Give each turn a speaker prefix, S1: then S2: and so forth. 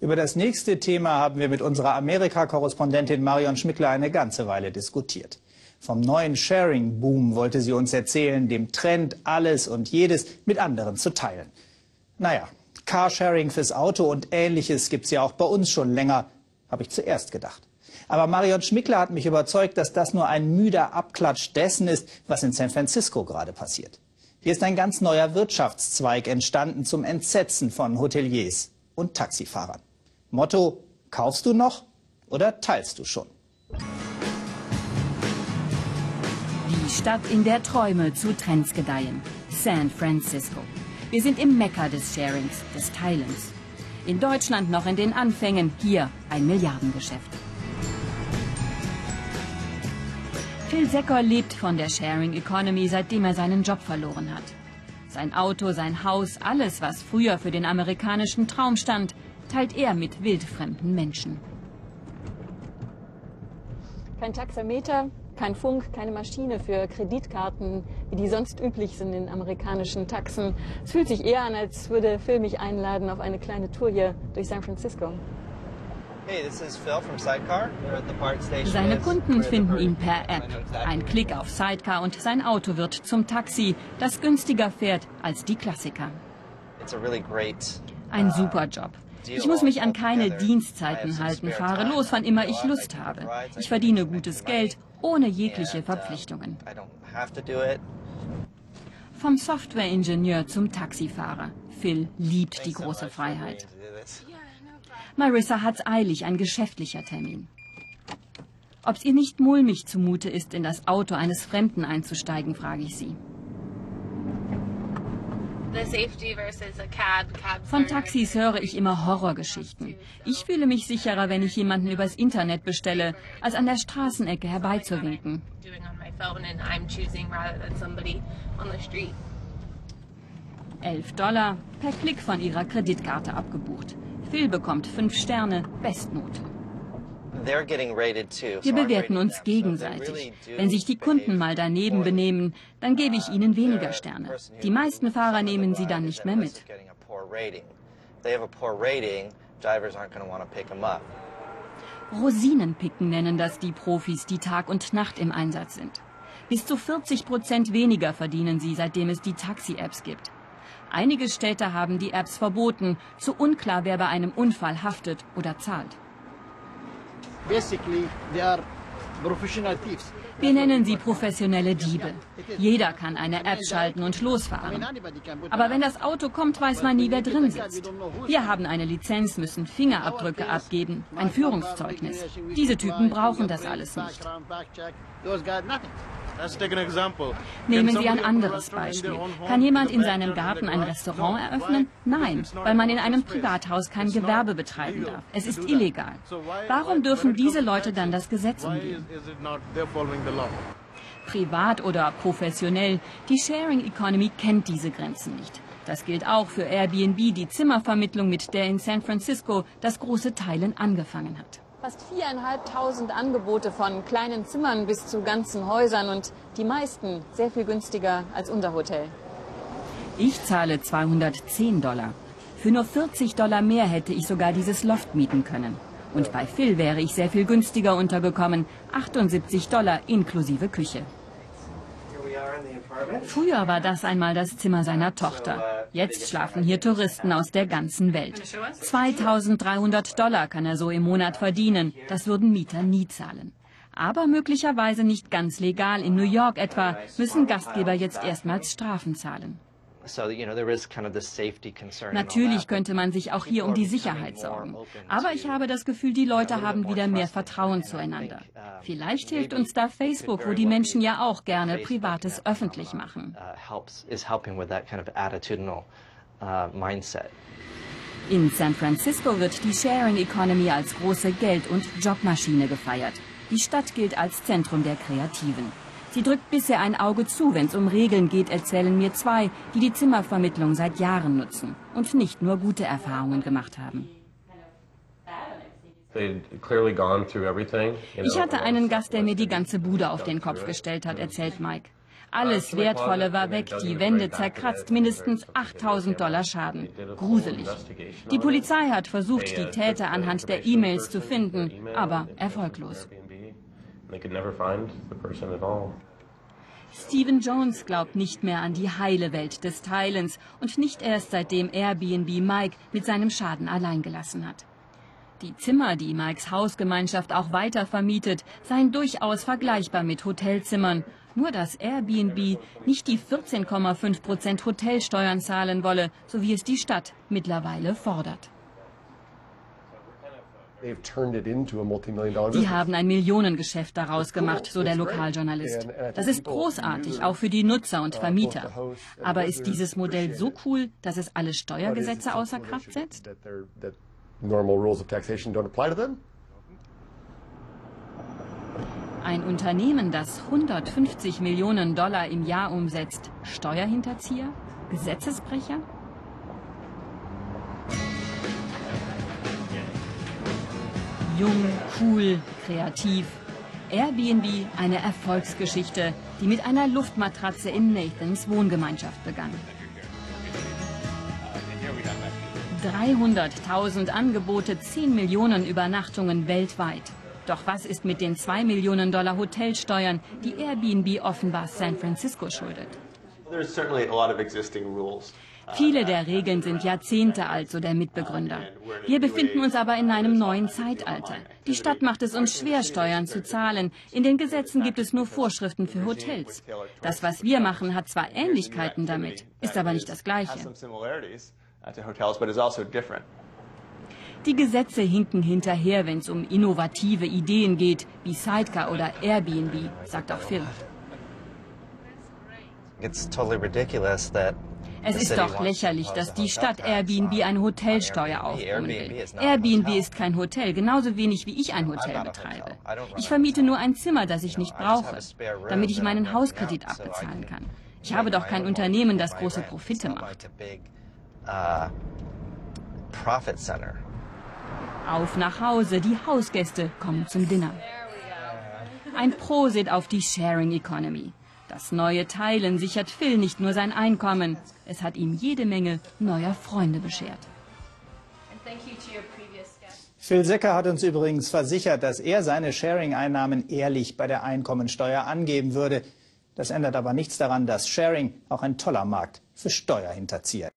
S1: Über das nächste Thema haben wir mit unserer Amerika-Korrespondentin Marion Schmickler eine ganze Weile diskutiert. Vom neuen Sharing-Boom wollte sie uns erzählen, dem Trend, alles und jedes mit anderen zu teilen. Naja, Carsharing fürs Auto und ähnliches gibt es ja auch bei uns schon länger, habe ich zuerst gedacht. Aber Marion Schmickler hat mich überzeugt, dass das nur ein müder Abklatsch dessen ist, was in San Francisco gerade passiert. Hier ist ein ganz neuer Wirtschaftszweig entstanden zum Entsetzen von Hoteliers und Taxifahrern. Motto, kaufst du noch oder teilst du schon?
S2: Die Stadt, in der Träume zu Trends gedeihen. San Francisco. Wir sind im Mekka des Sharings, des Teilens. In Deutschland noch in den Anfängen, hier ein Milliardengeschäft. Phil Secker lebt von der Sharing Economy, seitdem er seinen Job verloren hat. Sein Auto, sein Haus, alles, was früher für den amerikanischen Traum stand, teilt er mit wildfremden Menschen.
S3: Kein Taxameter, kein Funk, keine Maschine für Kreditkarten, wie die sonst üblich sind in amerikanischen Taxen. Es fühlt sich eher an, als würde Phil mich einladen auf eine kleine Tour hier durch San Francisco.
S2: Seine Kunden finden ihn per App. Ein Klick auf Sidecar und sein Auto wird zum Taxi, das günstiger fährt als die Klassiker. Ein super Job. Ich muss mich an keine Dienstzeiten halten, fahre los, wann immer ich Lust habe. Ich verdiene gutes Geld, ohne jegliche Verpflichtungen. Vom Softwareingenieur zum Taxifahrer. Phil liebt die große Freiheit. Marissa hat's eilig, ein geschäftlicher Termin. Ob's ihr nicht mulmig zumute ist, in das Auto eines Fremden einzusteigen, frage ich sie. Von Taxis höre ich immer Horrorgeschichten. Ich fühle mich sicherer, wenn ich jemanden übers Internet bestelle, als an der Straßenecke herbeizuwinken. Elf Dollar per Klick von ihrer Kreditkarte abgebucht. Phil bekommt fünf Sterne, Bestnote. Wir bewerten uns gegenseitig. Wenn sich die Kunden mal daneben benehmen, dann gebe ich ihnen weniger Sterne. Die meisten Fahrer nehmen sie dann nicht mehr mit. Rosinenpicken nennen das die Profis, die Tag und Nacht im Einsatz sind. Bis zu 40 Prozent weniger verdienen sie, seitdem es die Taxi-Apps gibt. Einige Städte haben die Apps verboten. Zu unklar, wer bei einem Unfall haftet oder zahlt. Wir nennen sie professionelle Diebe. Jeder kann eine App schalten und losfahren. Aber wenn das Auto kommt, weiß man nie, wer drin sitzt. Wir haben eine Lizenz, müssen Fingerabdrücke abgeben, ein Führungszeugnis. Diese Typen brauchen das alles nicht. Nehmen Sie ein anderes Beispiel. Kann jemand in seinem Garten ein Restaurant eröffnen? Nein, weil man in einem Privathaus kein Gewerbe betreiben darf. Es ist illegal. Warum dürfen diese Leute dann das Gesetz umgehen? Privat oder professionell, die Sharing Economy kennt diese Grenzen nicht. Das gilt auch für Airbnb, die Zimmervermittlung, mit der in San Francisco das große Teilen angefangen hat.
S3: Fast viereinhalbtausend Angebote von kleinen Zimmern bis zu ganzen Häusern und die meisten sehr viel günstiger als unser Hotel.
S2: Ich zahle 210 Dollar. Für nur 40 Dollar mehr hätte ich sogar dieses Loft mieten können. Und bei Phil wäre ich sehr viel günstiger untergekommen. 78 Dollar inklusive Küche. Früher war das einmal das Zimmer seiner Tochter. Jetzt schlafen hier Touristen aus der ganzen Welt. 2300 Dollar kann er so im Monat verdienen. Das würden Mieter nie zahlen. Aber möglicherweise nicht ganz legal. In New York etwa müssen Gastgeber jetzt erstmals Strafen zahlen. Natürlich könnte man sich auch hier um die Sicherheit sorgen. Aber ich habe das Gefühl, die Leute haben wieder mehr Vertrauen zueinander. Vielleicht hilft uns da Facebook, wo die Menschen ja auch gerne Privates öffentlich machen. In San Francisco wird die Sharing Economy als große Geld- und Jobmaschine gefeiert. Die Stadt gilt als Zentrum der Kreativen. Sie drückt bisher ein Auge zu, wenn es um Regeln geht, erzählen mir zwei, die die Zimmervermittlung seit Jahren nutzen und nicht nur gute Erfahrungen gemacht haben. Ich hatte einen Gast, der mir die ganze Bude auf den Kopf gestellt hat, erzählt Mike. Alles Wertvolle war weg, die Wände zerkratzt, mindestens 8000 Dollar Schaden. Gruselig. Die Polizei hat versucht, die Täter anhand der E-Mails zu finden, aber erfolglos. Stephen Jones glaubt nicht mehr an die heile Welt des Teilens und nicht erst seitdem Airbnb Mike mit seinem Schaden allein gelassen hat. Die Zimmer, die Mikes Hausgemeinschaft auch weiter vermietet, seien durchaus vergleichbar mit Hotelzimmern. Nur dass Airbnb nicht die 14,5 Prozent Hotelsteuern zahlen wolle, so wie es die Stadt mittlerweile fordert. Die haben ein Millionengeschäft daraus gemacht, so der Lokaljournalist. Das ist großartig, auch für die Nutzer und Vermieter. Aber ist dieses Modell so cool, dass es alle Steuergesetze außer Kraft setzt? Ein Unternehmen, das 150 Millionen Dollar im Jahr umsetzt, Steuerhinterzieher? Gesetzesbrecher? Jung, cool, kreativ. Airbnb eine Erfolgsgeschichte, die mit einer Luftmatratze in Nathans Wohngemeinschaft begann. 300.000 Angebote, 10 Millionen Übernachtungen weltweit. Doch was ist mit den 2 Millionen Dollar Hotelsteuern, die Airbnb offenbar San Francisco schuldet? Viele der Regeln sind Jahrzehnte alt, so der Mitbegründer. Wir befinden uns aber in einem neuen Zeitalter. Die Stadt macht es uns schwer, Steuern zu zahlen. In den Gesetzen gibt es nur Vorschriften für Hotels. Das, was wir machen, hat zwar Ähnlichkeiten damit, ist aber nicht das Gleiche. Die Gesetze hinken hinterher, wenn es um innovative Ideen geht, wie Sidecar oder Airbnb, sagt auch Phil. It's totally ridiculous that es ist doch lächerlich, dass die Stadt Airbnb eine Hotelsteuer aufbringen will. Airbnb ist kein Hotel, genauso wenig wie ich ein Hotel betreibe. Ich vermiete nur ein Zimmer, das ich nicht brauche, damit ich meinen Hauskredit abbezahlen kann. Ich habe doch kein Unternehmen, das große Profite macht. Auf nach Hause, die Hausgäste kommen zum Dinner. Ein Prosit auf die Sharing Economy. Das neue Teilen sichert Phil nicht nur sein Einkommen, es hat ihm jede Menge neuer Freunde beschert.
S1: Phil Secker hat uns übrigens versichert, dass er seine Sharing-Einnahmen ehrlich bei der Einkommensteuer angeben würde. Das ändert aber nichts daran, dass Sharing auch ein toller Markt für Steuerhinterzieher